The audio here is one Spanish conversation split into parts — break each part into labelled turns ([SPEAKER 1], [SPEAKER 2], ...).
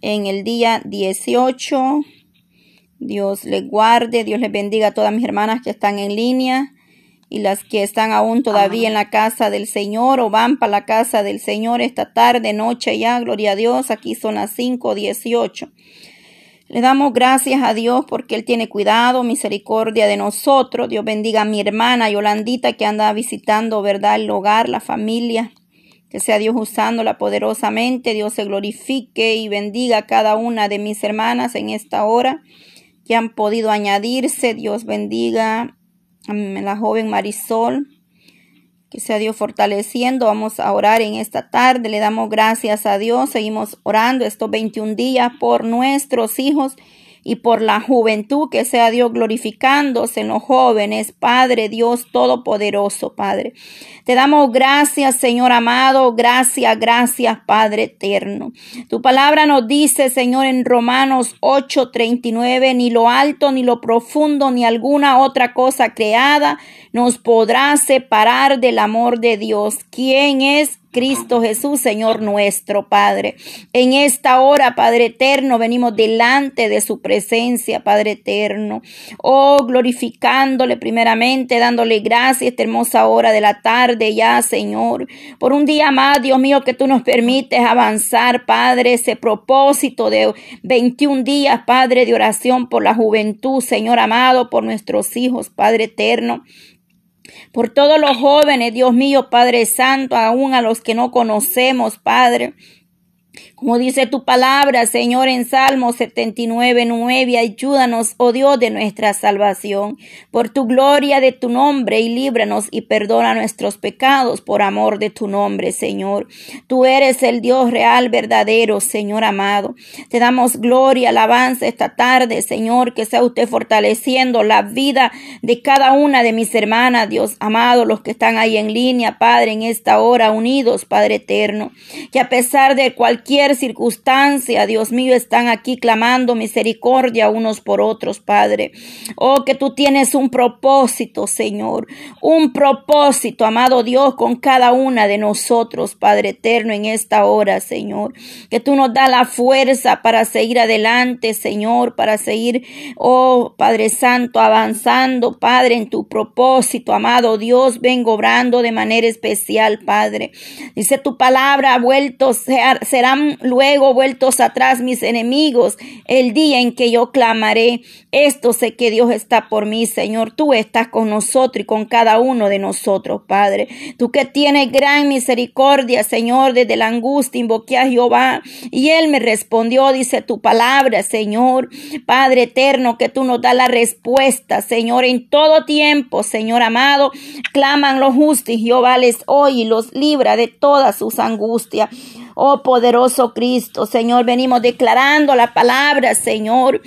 [SPEAKER 1] en el día 18. Dios les guarde, Dios les bendiga a todas mis hermanas que están en línea y las que están aún todavía en la casa del Señor o van para la casa del Señor esta tarde, noche ya, gloria a Dios, aquí son las 5.18. Le damos gracias a Dios porque Él tiene cuidado, misericordia de nosotros. Dios bendiga a mi hermana Yolandita que anda visitando, ¿verdad?, el hogar, la familia. Que sea Dios usándola poderosamente. Dios se glorifique y bendiga a cada una de mis hermanas en esta hora que han podido añadirse. Dios bendiga a la joven Marisol. Que sea Dios fortaleciendo. Vamos a orar en esta tarde. Le damos gracias a Dios. Seguimos orando estos 21 días por nuestros hijos y por la juventud, que sea Dios glorificándose en los jóvenes, Padre Dios Todopoderoso, Padre. Te damos gracias, Señor amado, gracias, gracias, Padre eterno. Tu palabra nos dice, Señor, en Romanos 8:39, ni lo alto, ni lo profundo, ni alguna otra cosa creada nos podrá separar del amor de Dios. ¿Quién es Cristo Jesús, Señor nuestro Padre. En esta hora, Padre eterno, venimos delante de su presencia, Padre eterno. Oh, glorificándole primeramente, dándole gracias esta hermosa hora de la tarde ya, Señor. Por un día más, Dios mío, que tú nos permites avanzar, Padre, ese propósito de 21 días, Padre, de oración por la juventud, Señor amado, por nuestros hijos, Padre eterno por todos los jóvenes, Dios mío, Padre Santo, aún a los que no conocemos, Padre. Como dice tu palabra, Señor, en Salmo 79, 9, ayúdanos, oh Dios, de nuestra salvación, por tu gloria de tu nombre, y líbranos y perdona nuestros pecados por amor de tu nombre, Señor. Tú eres el Dios real, verdadero, Señor amado. Te damos gloria, alabanza esta tarde, Señor, que sea usted fortaleciendo la vida de cada una de mis hermanas, Dios amado, los que están ahí en línea, Padre, en esta hora, unidos, Padre eterno, que a pesar de cualquier circunstancia, Dios mío, están aquí clamando misericordia unos por otros, Padre. Oh, que tú tienes un propósito, Señor, un propósito, amado Dios, con cada una de nosotros, Padre eterno, en esta hora, Señor. Que tú nos da la fuerza para seguir adelante, Señor, para seguir, oh Padre Santo, avanzando, Padre, en tu propósito, amado Dios, vengo obrando de manera especial, Padre. Dice tu palabra, vueltos serán luego vueltos atrás mis enemigos el día en que yo clamaré. Esto sé que Dios está por mí, Señor. Tú estás con nosotros y con cada uno de nosotros, Padre. Tú que tienes gran misericordia, Señor, desde la angustia invoqué a Jehová y él me respondió, dice tu palabra, Señor. Padre eterno, que tú nos das la respuesta, Señor, en todo tiempo, Señor amado. Claman los justos y Jehová les oye y los libra de todas sus angustias. Oh poderoso Cristo, Señor, venimos declarando la palabra, Señor.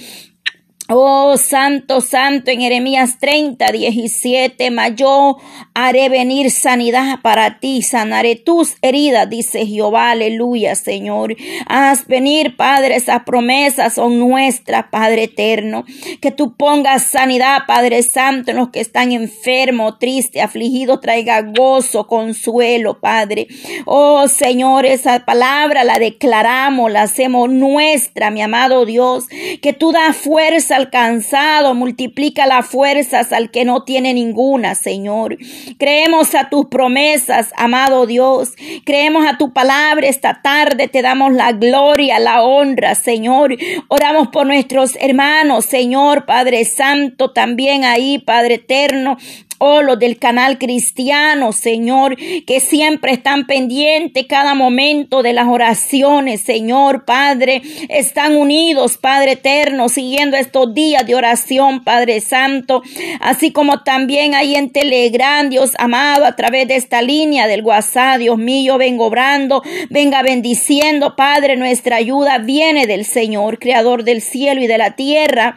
[SPEAKER 1] Oh, santo, santo, en Jeremías 30, 17, mas yo haré venir sanidad para ti, sanaré tus heridas, dice Jehová, aleluya, Señor. Haz venir, Padre, esas promesas son nuestras, Padre eterno. Que tú pongas sanidad, Padre Santo, en los que están enfermos, tristes, afligidos, traiga gozo, consuelo, Padre. Oh, Señor, esa palabra la declaramos, la hacemos nuestra, mi amado Dios. Que tú das fuerza alcanzado, multiplica las fuerzas al que no tiene ninguna, Señor. Creemos a tus promesas, amado Dios. Creemos a tu palabra esta tarde. Te damos la gloria, la honra, Señor. Oramos por nuestros hermanos, Señor, Padre Santo, también ahí, Padre Eterno, oh, los del canal cristiano, Señor, que siempre están pendientes cada momento de las oraciones, Señor, Padre, están unidos, Padre eterno, siguiendo estos días de oración, Padre Santo, así como también ahí en Telegram, Dios amado, a través de esta línea del WhatsApp, Dios mío, vengo obrando, venga bendiciendo, Padre, nuestra ayuda viene del Señor, Creador del cielo y de la tierra.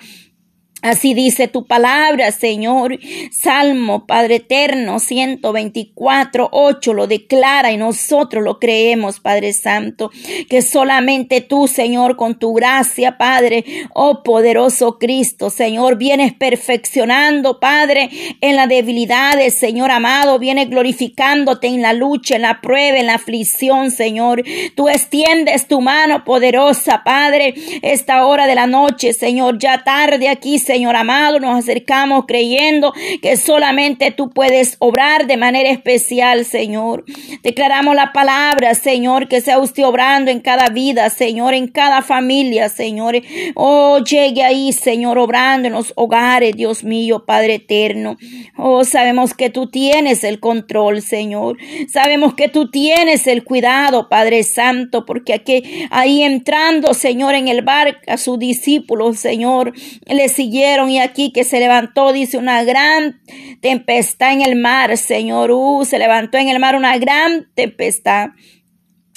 [SPEAKER 1] Así dice tu palabra, Señor. Salmo, Padre eterno, 124, 8 lo declara y nosotros lo creemos, Padre Santo. Que solamente tú, Señor, con tu gracia, Padre, oh poderoso Cristo, Señor, vienes perfeccionando, Padre, en las debilidades, Señor amado, vienes glorificándote en la lucha, en la prueba, en la aflicción, Señor. Tú extiendes tu mano poderosa, Padre, esta hora de la noche, Señor, ya tarde aquí, Señor Señor amado, nos acercamos creyendo que solamente tú puedes obrar de manera especial, Señor. Declaramos la palabra, Señor, que sea usted obrando en cada vida, Señor, en cada familia, Señor. Oh, llegue ahí, Señor, obrando en los hogares, Dios mío, Padre eterno. Oh, sabemos que tú tienes el control, Señor. Sabemos que tú tienes el cuidado, Padre Santo, porque aquí, ahí entrando, Señor, en el barco, a sus discípulos, Señor, le siguieron y aquí que se levantó, dice, una gran tempestad en el mar, Señor. Uh, se levantó en el mar una gran tempestad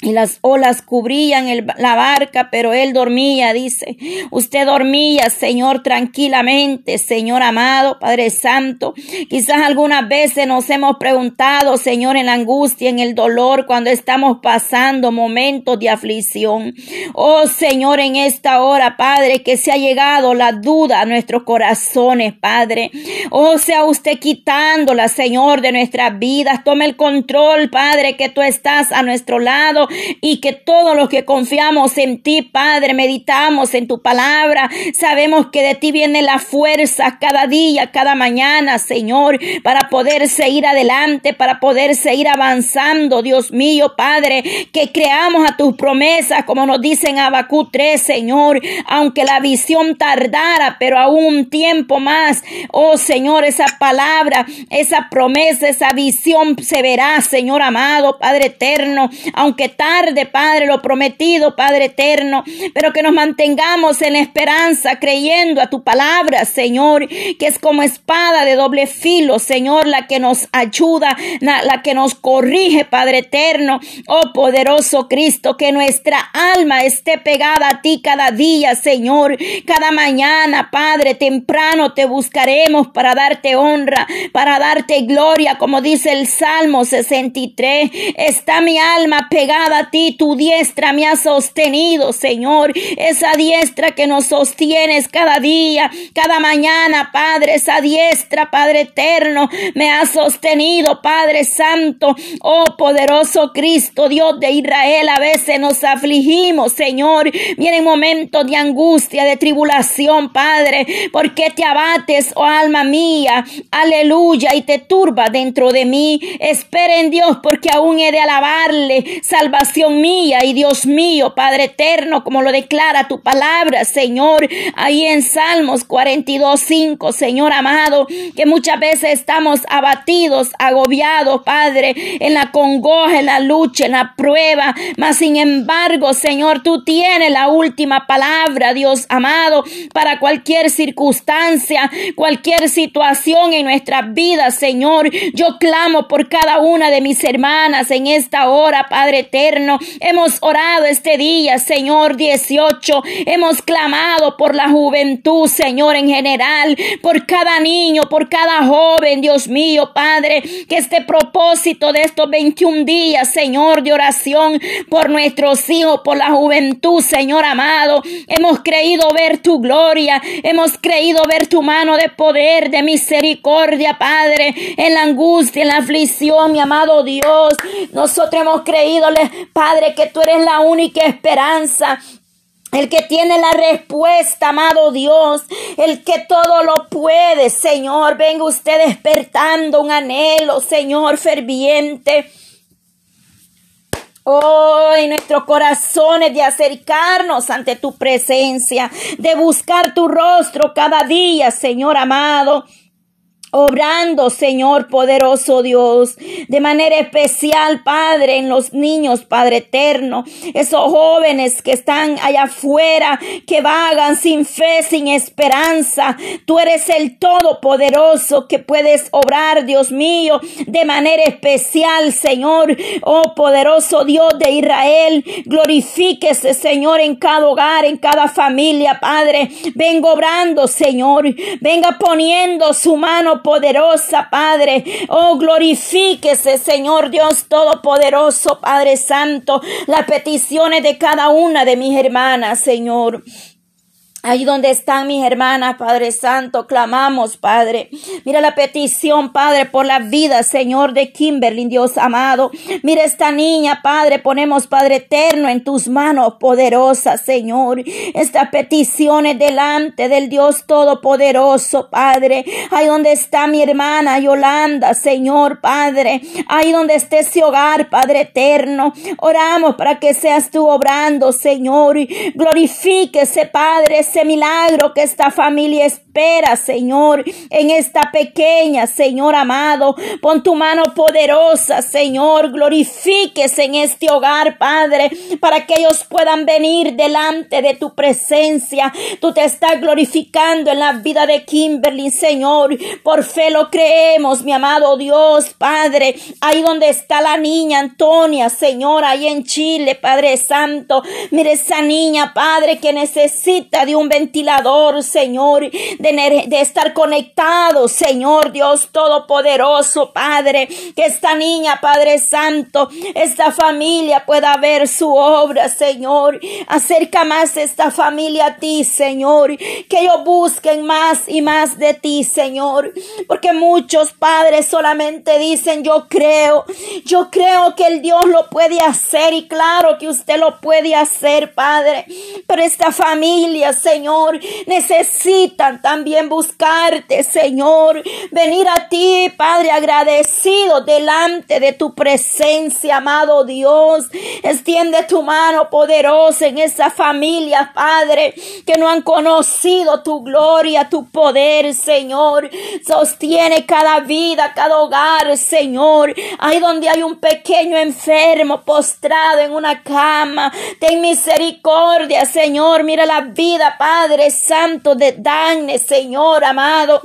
[SPEAKER 1] y las olas cubrían la barca, pero él dormía, dice. Usted dormía, Señor, tranquilamente, Señor amado, Padre Santo. Quizás algunas veces nos hemos preguntado, Señor, en la angustia, en el dolor, cuando estamos pasando momentos de aflicción. Oh, Señor, en esta hora, Padre, que se ha llegado la duda a nuestros corazones, Padre. Oh, sea usted quitándola, Señor, de nuestras vidas. Tome el control, Padre, que tú estás a nuestro lado y que todos los que confiamos en ti, Padre, meditamos en tu palabra, sabemos que de ti viene la fuerza cada día, cada mañana, Señor, para poder seguir adelante, para poder seguir avanzando, Dios mío, Padre, que creamos a tus promesas, como nos dicen Abacú 3, Señor, aunque la visión tardara, pero aún tiempo más, oh Señor, esa palabra, esa promesa, esa visión se verá, Señor amado, Padre eterno, aunque tarde, Padre, lo prometido, Padre eterno, pero que nos mantengamos en esperanza, creyendo a tu palabra, Señor, que es como espada de doble filo, Señor, la que nos ayuda, la, que nos corrige, Padre eterno, oh poderoso Cristo, que nuestra alma esté pegada a ti cada día, Señor, cada mañana, Padre, temprano te buscaremos para darte honra, para darte gloria, como dice el Salmo 63, está mi alma pegada a ti, tu diestra me ha sostenido, Señor. Esa diestra que nos sostienes cada día, cada mañana, Padre. Esa diestra, Padre eterno, me ha sostenido, Padre Santo. Oh, poderoso Cristo, Dios de Israel. A veces nos afligimos, Señor. Vienen momentos de angustia, de tribulación, Padre. ¿Por qué te abates, oh alma mía? Aleluya. Y te turba dentro de mí. Espera en Dios, porque aún he de alabarle. Salva mía y Dios mío, Padre eterno, como lo declara tu palabra, Señor, ahí en Salmos 42, 5, Señor amado, que muchas veces estamos abatidos, agobiados, Padre, en la congoja, en la lucha, en la prueba, mas sin embargo, Señor, tú tienes la última palabra, Dios amado, para cualquier circunstancia, cualquier situación en nuestras vidas, Señor. Yo clamo por cada una de mis hermanas en esta hora, Padre eterno Hemos orado este día, Señor 18. Hemos clamado por la juventud, Señor, en general, por cada niño, por cada joven, Dios mío, Padre, que este propósito de estos 21 días, Señor, de oración por nuestros hijos, por la juventud, Señor amado. Hemos creído ver tu gloria, hemos creído ver tu mano de poder, misericordia, Padre, en la angustia, en la aflicción, mi amado Dios. Nosotros hemos creído, Padre, que tú eres la única esperanza. El que tiene la respuesta, amado Dios, el que todo lo puede, Señor, venga usted despertando un anhelo, Señor, ferviente. Oh, en nuestros corazones de acercarnos ante tu presencia, de buscar tu rostro cada día, Señor amado. Obrando, Señor poderoso Dios, de manera especial, Padre, en los niños, Padre eterno, esos jóvenes que están allá afuera, que vagan sin fe, sin esperanza. Tú eres el Todopoderoso que puedes obrar, Dios mío, de manera especial, Señor. Oh poderoso Dios de Israel, glorifíquese, Señor, en cada hogar, en cada familia, Padre. Venga obrando, Señor. Venga poniendo su mano poderosa, Padre. Oh, glorifíquese, Señor Dios Todopoderoso, Padre Santo, las peticiones de cada una de mis hermanas, Señor. Ahí donde están mis hermanas, Padre Santo, clamamos, Padre. Mira la petición, Padre, por la vida, Señor, de Kimberly, Dios amado. Mira esta niña, Padre, ponemos, Padre eterno, en tus manos poderosas, Señor. Estas peticiones delante del Dios Todopoderoso, Padre. Ahí donde está mi hermana Yolanda, Señor, Padre. Ahí donde esté ese hogar, Padre eterno. Oramos para que seas tú obrando, Señor. Glorifíquese, Padre milagro que esta familia espera, Señor, en esta pequeña, Señor amado. Pon tu mano poderosa, Señor. Glorifíquese en este hogar, Padre, para que ellos puedan venir delante de tu presencia. Tú te estás glorificando en la vida de Kimberly, Señor. Por fe lo creemos, mi amado Dios, Padre. Ahí donde está la niña Antonia, Señor, ahí en Chile, Padre Santo. Mire esa niña, Padre, que necesita de un ventilador, Señor, de, de estar conectado, Señor Dios Todopoderoso, Padre, que esta niña, Padre Santo, esta familia pueda ver su obra, Señor. Acerca más esta familia a ti, Señor, que ellos busquen más y más de ti, Señor, porque muchos padres solamente dicen, yo creo, yo creo que el Dios lo puede hacer y claro que usted lo puede hacer, Padre, pero esta familia, Señor, Señor, necesitan también buscarte, Señor. Venir a ti, Padre, agradecido delante de tu presencia, amado Dios. Extiende tu mano poderosa en esa familia, Padre, que no han conocido tu gloria, tu poder, Señor. Sostiene cada vida, cada hogar, Señor. Ahí donde hay un pequeño enfermo postrado en una cama. Ten misericordia, Señor. Mira la vida, Padre Santo de Dagne, Señor amado.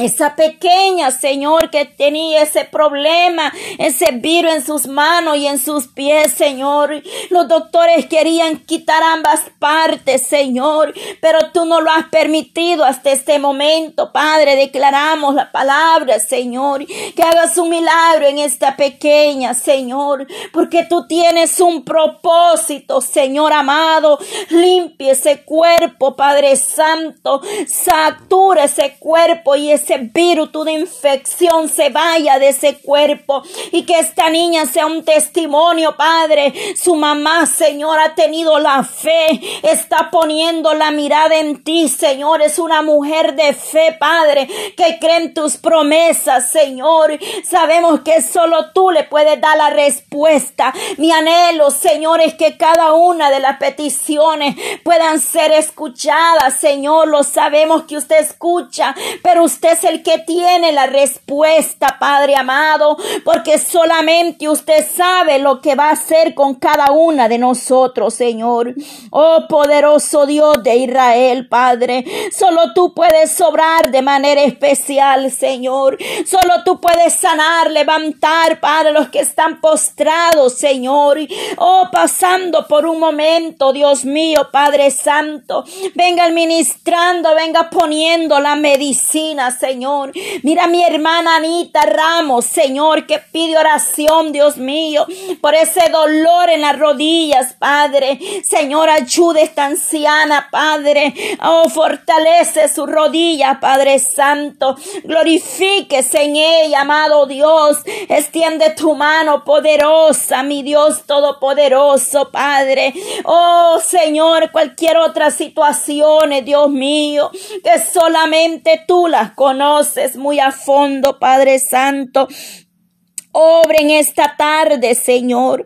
[SPEAKER 1] Esa pequeña, Señor, que tenía ese problema, ese virus en sus manos y en sus pies, Señor. Los doctores querían quitar ambas partes, Señor, pero tú no lo has permitido hasta este momento, Padre. Declaramos la palabra, Señor, que hagas un milagro en esta pequeña, Señor, porque tú tienes un propósito, Señor amado. Limpie ese cuerpo, Padre Santo. Satura ese cuerpo y ese virus de infección se vaya de ese cuerpo y que esta niña sea un testimonio, Padre. Su mamá, Señor, ha tenido la fe, está poniendo la mirada en ti, Señor. Es una mujer de fe, Padre, que cree en tus promesas, Señor. Sabemos que solo tú le puedes dar la respuesta. Mi anhelo, Señor, es que cada una de las peticiones puedan ser escuchadas, Señor. Lo sabemos que usted escucha, pero usted es el que tiene la respuesta, Padre amado, porque solamente usted sabe lo que va a hacer con cada una de nosotros, Señor. Oh poderoso Dios de Israel, Padre, solo tú puedes sobrar de manera especial, Señor. Solo tú puedes sanar, levantar, Padre, los que están postrados, Señor. Oh, pasando por un momento, Dios mío, Padre Santo. Venga administrando, venga poniendo la medicina, Señor. Mira mi hermana Anita Ramos, Señor, que pide oración, Dios mío, por ese dolor en las rodillas, Padre. Señor, ayude a esta anciana, Padre. Oh, fortalece su rodilla, Padre Santo. Glorifíquese en ella, amado Dios. Extiende tu mano poderosa, mi Dios todopoderoso, Padre. Oh, Señor, cualquier otra situación, Dios mío, que solamente tú las conoces conoces muy a fondo, Padre Santo. Obra en esta tarde, Señor.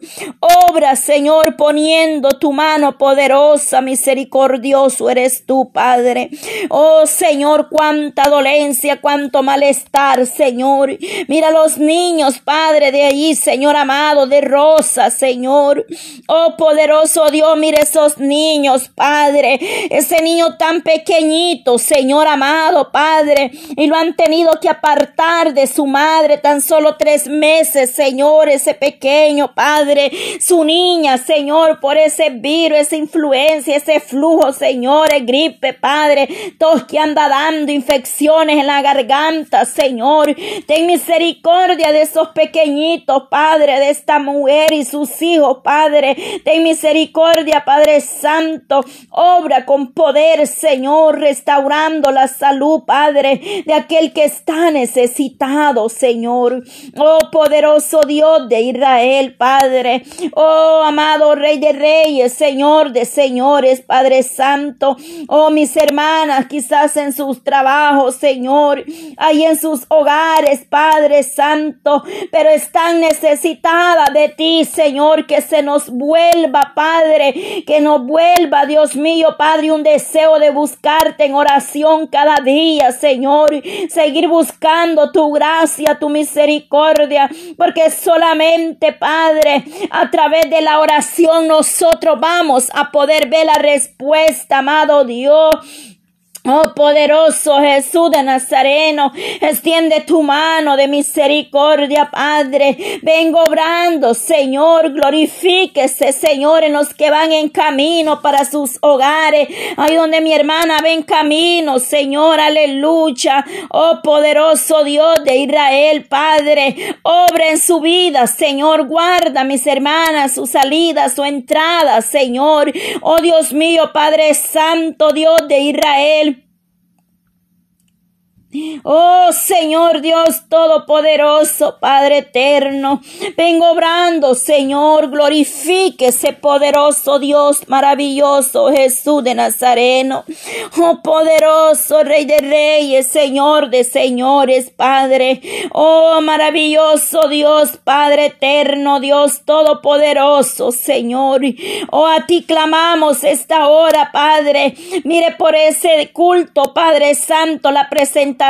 [SPEAKER 1] Obra, Señor, poniendo tu mano poderosa, misericordioso eres tú, Padre. Oh, Señor, cuánta dolencia, cuánto malestar, Señor. Mira los niños, Padre, de allí, Señor amado, de Rosa, Señor. Oh, poderoso Dios, mire esos niños, Padre. Ese niño tan pequeñito, Señor amado, Padre. Y lo han tenido que apartar de su madre tan solo tres meses Señor, ese pequeño Padre, su niña, Señor, por ese virus, esa influencia, ese flujo, Señor, gripe, Padre, todos que anda dando infecciones en la garganta, Señor, ten misericordia de esos pequeñitos, Padre, de esta mujer y sus hijos, Padre, ten misericordia, Padre Santo, obra con poder, Señor, restaurando la salud, Padre, de aquel que está necesitado, Señor. Oh, poderoso Dios de Israel, Padre. Oh, amado Rey de Reyes, Señor de Señores, Padre Santo. Oh, mis hermanas, quizás en sus trabajos, Señor, ahí en sus hogares, Padre Santo, pero están necesitadas de ti, Señor, que se nos vuelva, Padre, que nos vuelva, Dios mío, Padre, un deseo de buscarte en oración cada día, Señor, seguir buscando tu gracia, tu misericordia, porque solamente, Padre, a través de la oración nosotros vamos a poder ver la respuesta, amado Dios. Oh poderoso Jesús de Nazareno, extiende tu mano de misericordia, Padre. Vengo obrando, Señor, glorifíquese, Señor, en los que van en camino para sus hogares. Ahí donde mi hermana va en camino, Señor, aleluya. Oh poderoso Dios de Israel, Padre, obra en su vida, Señor, guarda mis hermanas, su salida, su entrada, Señor. Oh Dios mío, Padre Santo, Dios de Israel. Oh Señor Dios Todopoderoso, Padre eterno, vengo obrando, Señor, glorifíquese, poderoso Dios maravilloso, Jesús de Nazareno. Oh poderoso Rey de Reyes, Señor de Señores, Padre. Oh maravilloso Dios, Padre eterno, Dios Todopoderoso, Señor. Oh a ti clamamos esta hora, Padre. Mire por ese culto, Padre Santo, la presentación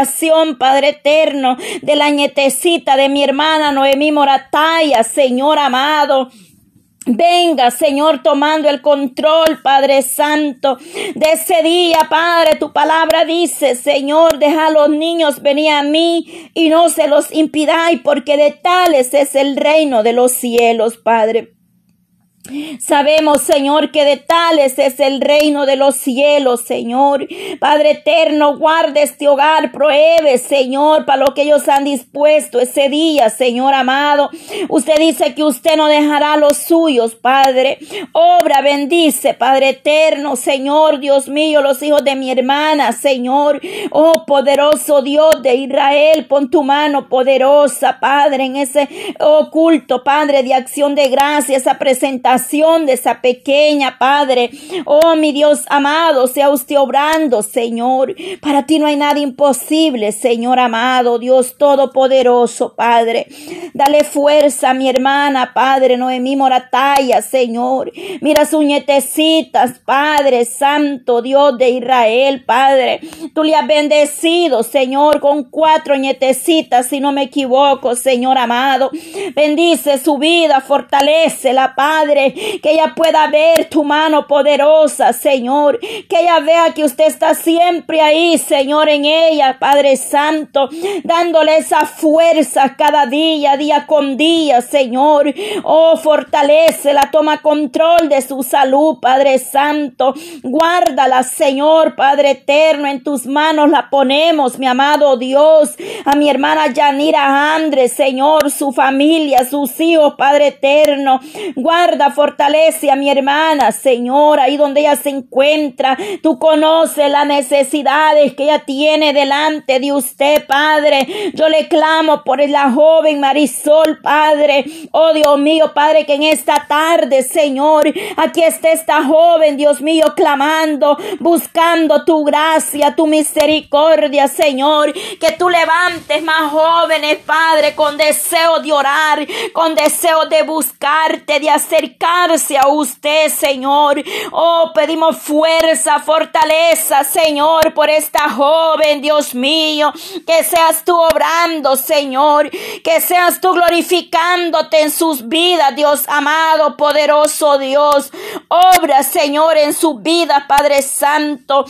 [SPEAKER 1] Padre eterno, de la nietecita de mi hermana Noemí Morataya, Señor amado. Venga, Señor, tomando el control, Padre Santo, de ese día, Padre. Tu palabra dice, Señor, deja a los niños venir a mí y no se los impidáis, porque de tales es el reino de los cielos, Padre. Sabemos, Señor, que de tales es el reino de los cielos, Señor. Padre eterno, guarde este hogar, pruebe, Señor, para lo que ellos han dispuesto ese día, Señor amado. Usted dice que usted no dejará los suyos, Padre. Obra, bendice, Padre eterno, Señor, Dios mío, los hijos de mi hermana, Señor. Oh, poderoso Dios de Israel, pon tu mano poderosa, Padre, en ese oculto, Padre, de acción de gracia, esa presentación de esa pequeña, Padre. Oh, mi Dios amado, sea usted obrando, Señor. Para ti no hay nada imposible, Señor amado, Dios todopoderoso, Padre. Dale fuerza a mi hermana, Padre, Noemí Morataya, Señor. Mira sus nietecitas, Padre Santo, Dios de Israel, Padre. Tú le has bendecido, Señor, con cuatro nietecitas, si no me equivoco, Señor amado. Bendice su vida, fortalece la Que ella pueda ver tu mano poderosa, Señor, que ella vea que usted está siempre ahí, Señor, en ella, Padre Santo, dándole esa fuerza cada día, día con día, Señor. Oh, fortalece la toma control de su salud, Padre Santo. Guárdala, Señor, Padre eterno, en tus manos la ponemos, mi amado Dios, a mi hermana Yanira Andrés, Señor, su familia, sus hijos, Padre eterno. Guarda, fortalece a mi hermana, Señor, ahí donde ella se encuentra. Tú conoces las necesidades que ella tiene delante de usted, Padre. Yo le clamo por la joven Marisol, Padre. Oh Dios mío, Padre, que en esta tarde, Señor, aquí está esta joven, Dios mío, clamando, buscando tu gracia, tu misericordia, Señor. Que tú levantes más jóvenes, Padre, con deseo de orar, con deseo de buscarte, de a usted, Señor. Oh, pedimos fuerza, fortaleza, Señor, por esta joven, Dios mío. Que seas tú obrando, Señor. Que seas tú glorificándote en sus vidas, Dios amado, poderoso Dios. Obra, Señor, en su vida, Padre Santo.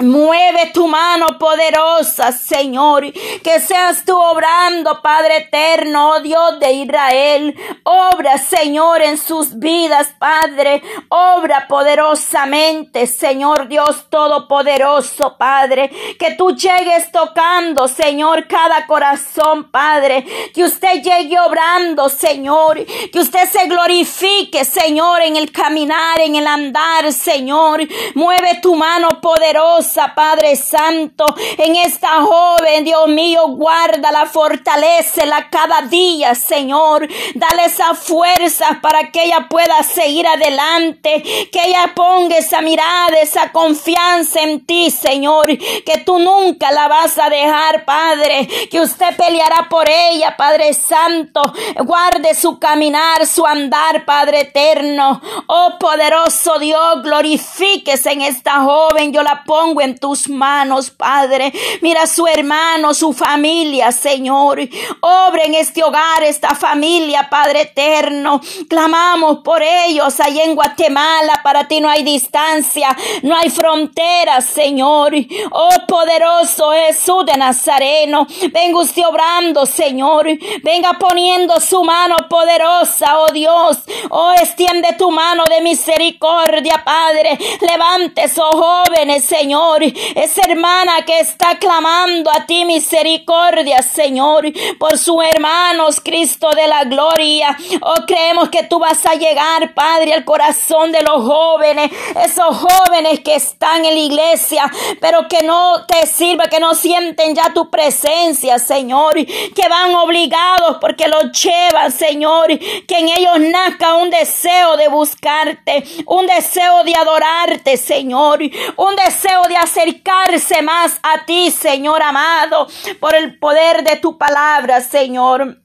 [SPEAKER 1] Mueve tu mano poderosa, Señor, que seas tú obrando, Padre eterno, oh Dios de Israel. Obra, Señor, en sus vidas, Padre. Obra poderosamente, Señor Dios Todopoderoso, Padre. Que tú llegues tocando, Señor, cada corazón, Padre. Que usted llegue obrando, Señor. Que usted se glorifique, Señor, en el caminar, en el andar, Señor. Mueve tu mano poderosa Padre Santo, en esta joven, Dios mío, guarda la la cada día, Señor. Dale esa fuerza para que ella pueda seguir adelante, que ella ponga esa mirada, esa confianza en ti, Señor, que tú nunca la vas a dejar, Padre, que usted peleará por ella, Padre Santo. Guarde su caminar, su andar, Padre eterno. Oh poderoso Dios, glorifíquese en esta joven. Yo la pongo en tus manos, Padre. Mira su hermano, su familia, Señor. Obra en este hogar, esta familia, Padre eterno. Clamamos por ellos allá en Guatemala. Para ti no hay distancia, no hay fronteras, Señor. Oh poderoso Jesús de Nazareno. Venga usted obrando, Señor. Venga poniendo su mano poderosa, oh Dios. Oh, extiende tu mano de misericordia, Padre. Levante esos jóvenes, Señor esa hermana que está clamando a ti misericordia, Señor, por sus hermanos, Cristo de la gloria. Oh, creemos que tú vas a llegar, Padre, al corazón de los jóvenes, esos jóvenes que están en la iglesia, pero que no te sirva, que no sienten ya tu presencia, Señor, que van obligados porque los llevan, Señor, que en ellos nazca un deseo de buscarte, un deseo de adorarte, Señor, un deseo de acercarse más a ti, Señor amado, por el poder de tu palabra, Señor.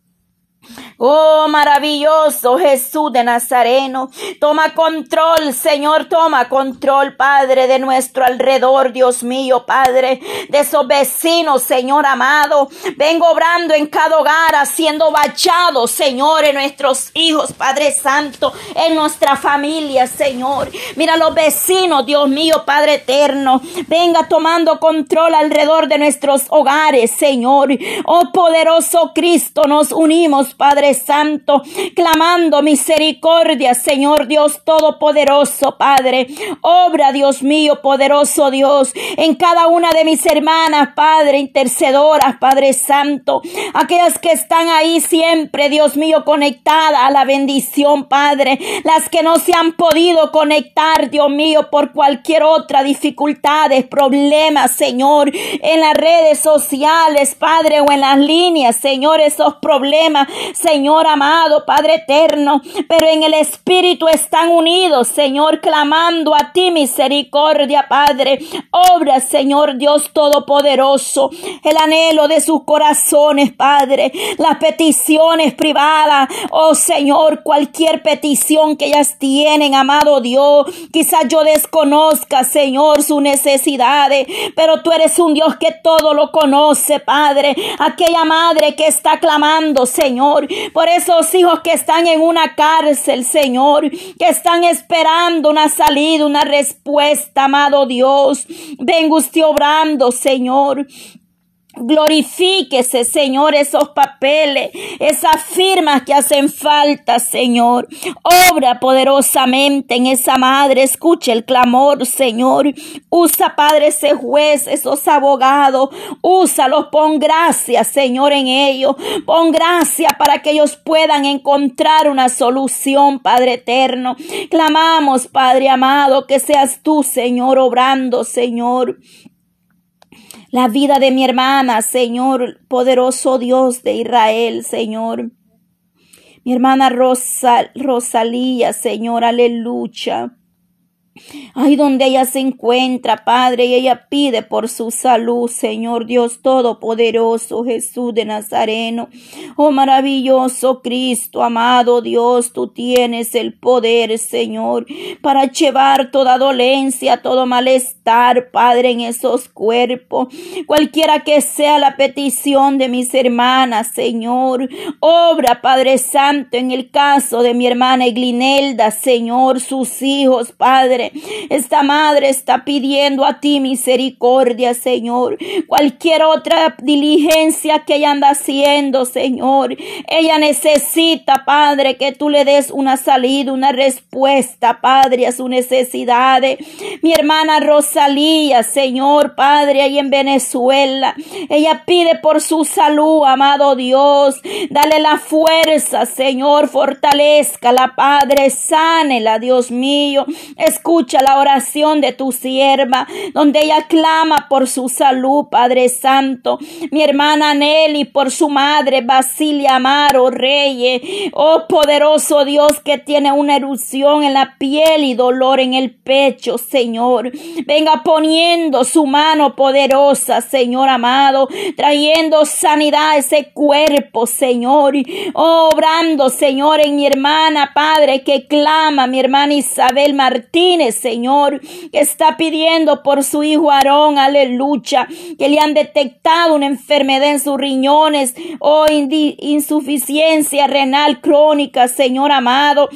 [SPEAKER 1] Oh, maravilloso Jesús de Nazareno. Toma control, Señor, toma control, Padre, de nuestro alrededor, Dios mío, Padre, de esos vecinos, Señor amado. Vengo obrando en cada hogar, haciendo bachados, Señor, en nuestros hijos, Padre Santo, en nuestra familia, Señor. Mira los vecinos, Dios mío, Padre eterno. Venga tomando control alrededor de nuestros hogares, Señor. Oh, poderoso Cristo, nos unimos, Padre Santo, clamando misericordia, Señor Dios Todopoderoso, Padre. Obra, Dios mío, poderoso Dios, en cada una de mis hermanas, Padre, intercedoras, Padre Santo, aquellas que están ahí siempre, Dios mío, conectadas a la bendición, Padre, las que no se han podido conectar, Dios mío, por cualquier otra dificultades, problemas, Señor, en las redes sociales, Padre, o en las líneas, Señor, esos problemas, Señor, Señor amado, Padre eterno, pero en el Espíritu están unidos, Señor, clamando a ti misericordia, Padre. Obra, Señor Dios Todopoderoso, el anhelo de sus corazones, Padre, las peticiones privadas, oh Señor, cualquier petición que ellas tienen, amado Dios, quizás yo desconozca, Señor, sus necesidades, pero tú eres un Dios que todo lo conoce, Padre. Aquella madre que está clamando, Señor, por esos hijos que están en una cárcel, Señor, que están esperando una salida, una respuesta, amado Dios. Venga usted obrando, Señor. Glorifíquese, Señor, esos papeles, esas firmas que hacen falta, Señor. Obra poderosamente en esa madre. Escuche el clamor, Señor. Usa, Padre, ese juez, esos abogados. Úsalos, pon gracia, Señor, en ellos. Pon gracia para que ellos puedan encontrar una solución, Padre eterno. Clamamos, Padre amado, que seas tú, Señor, obrando, Señor la vida de mi hermana, Señor, poderoso Dios de Israel, Señor. Mi hermana Rosa, Rosalía, Señor, aleluya. Ahí donde ella se encuentra, Padre, y ella pide por su salud, Señor Dios Todopoderoso, Jesús de Nazareno. Oh maravilloso Cristo, amado Dios, tú tienes el poder, Señor, para llevar toda dolencia, todo malestar, Padre, en esos cuerpos. Cualquiera que sea la petición de mis hermanas, Señor. Obra, Padre Santo, en el caso de mi hermana Eglinelda, Señor, sus hijos, Padre esta madre está pidiendo a ti misericordia, Señor. Cualquier otra diligencia que ella anda haciendo, Señor. Ella necesita, Padre, que tú le des una salida, una respuesta, Padre, a su necesidad. Mi hermana Rosalía, Señor, Padre, ahí en Venezuela. Ella pide por su salud, amado Dios. Dale la fuerza, Señor. Fortalezca la Padre. Sánela, Dios mío. Escucha escucha la oración de tu sierva, donde ella clama por su salud, Padre Santo. Mi hermana Nelly, por su madre, Basilia Amaro Reyes. Oh poderoso Dios que tiene una erupción en la piel y dolor en el pecho, Señor. Venga poniendo su mano poderosa, Señor amado, trayendo sanidad a ese cuerpo, Señor. Oh, obrando, Señor, en mi hermana, Padre, que clama, mi hermana Isabel Martínez Señor, que está pidiendo por su hijo Aarón, aleluya, que le han detectado una enfermedad en sus riñones o oh, insuficiencia renal crónica, Señor amado.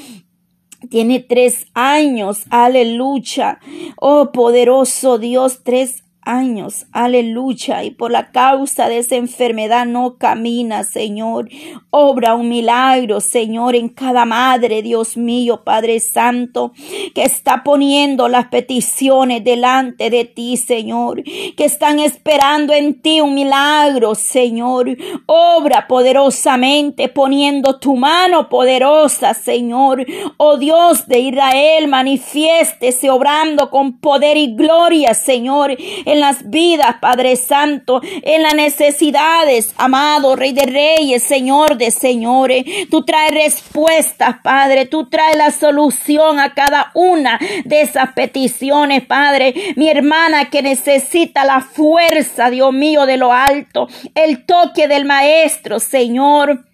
[SPEAKER 1] Tiene tres años, aleluya. Oh poderoso Dios, tres años, aleluya, y por la causa de esa enfermedad no camina, Señor. Obra un milagro, Señor, en cada madre, Dios mío, Padre Santo, que está poniendo las peticiones delante de ti, Señor, que están esperando en ti un milagro, Señor. Obra poderosamente, poniendo tu mano poderosa, Señor. Oh Dios de Israel, manifiéstese obrando con poder y gloria, Señor, en las vidas, Padre Santo, en las necesidades, amado Rey de Reyes, Señor de Señores. Tú traes respuestas, Padre. Tú traes la solución a cada una de esas peticiones, Padre. Mi hermana que necesita la fuerza, Dios mío, de lo alto, el toque del Maestro, Señor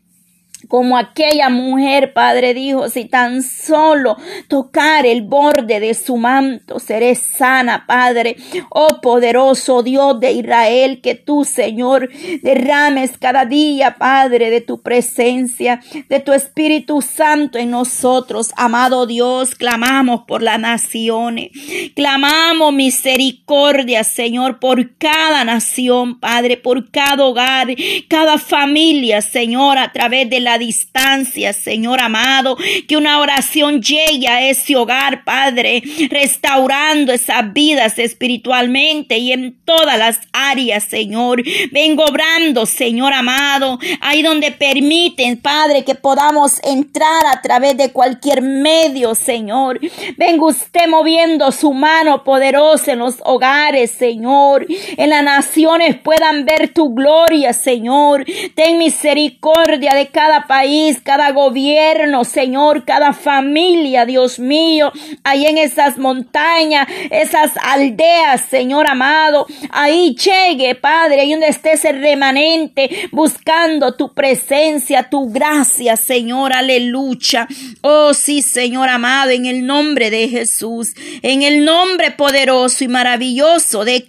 [SPEAKER 1] como aquella mujer, Padre dijo, si tan solo tocar el borde de su manto, seré sana, Padre. Oh poderoso Dios de Israel, que tú, Señor, derrames cada día, Padre, de tu presencia, de tu Espíritu Santo en nosotros. Amado Dios, clamamos por las naciones. Clamamos misericordia, Señor, por cada nación, Padre, por cada hogar, cada familia, Señor, a través de la distancia, Señor amado, que una oración llegue a ese hogar, Padre, restaurando esas vidas espiritualmente y en todas las áreas, Señor. Vengo obrando, Señor amado, ahí donde permiten, Padre, que podamos entrar a través de cualquier medio, Señor. Venga usted moviendo su mano poderosa en los hogares, Señor. En las naciones puedan ver tu gloria, Señor. Ten misericordia de cada país, cada gobierno, Señor, cada familia, Dios mío, ahí en esas montañas, esas aldeas, Señor amado, ahí llegue, Padre, ahí donde esté ese remanente, buscando tu presencia, tu gracia, Señor, aleluya. Oh, sí, Señor amado, en el nombre de Jesús, en el nombre poderoso y maravilloso de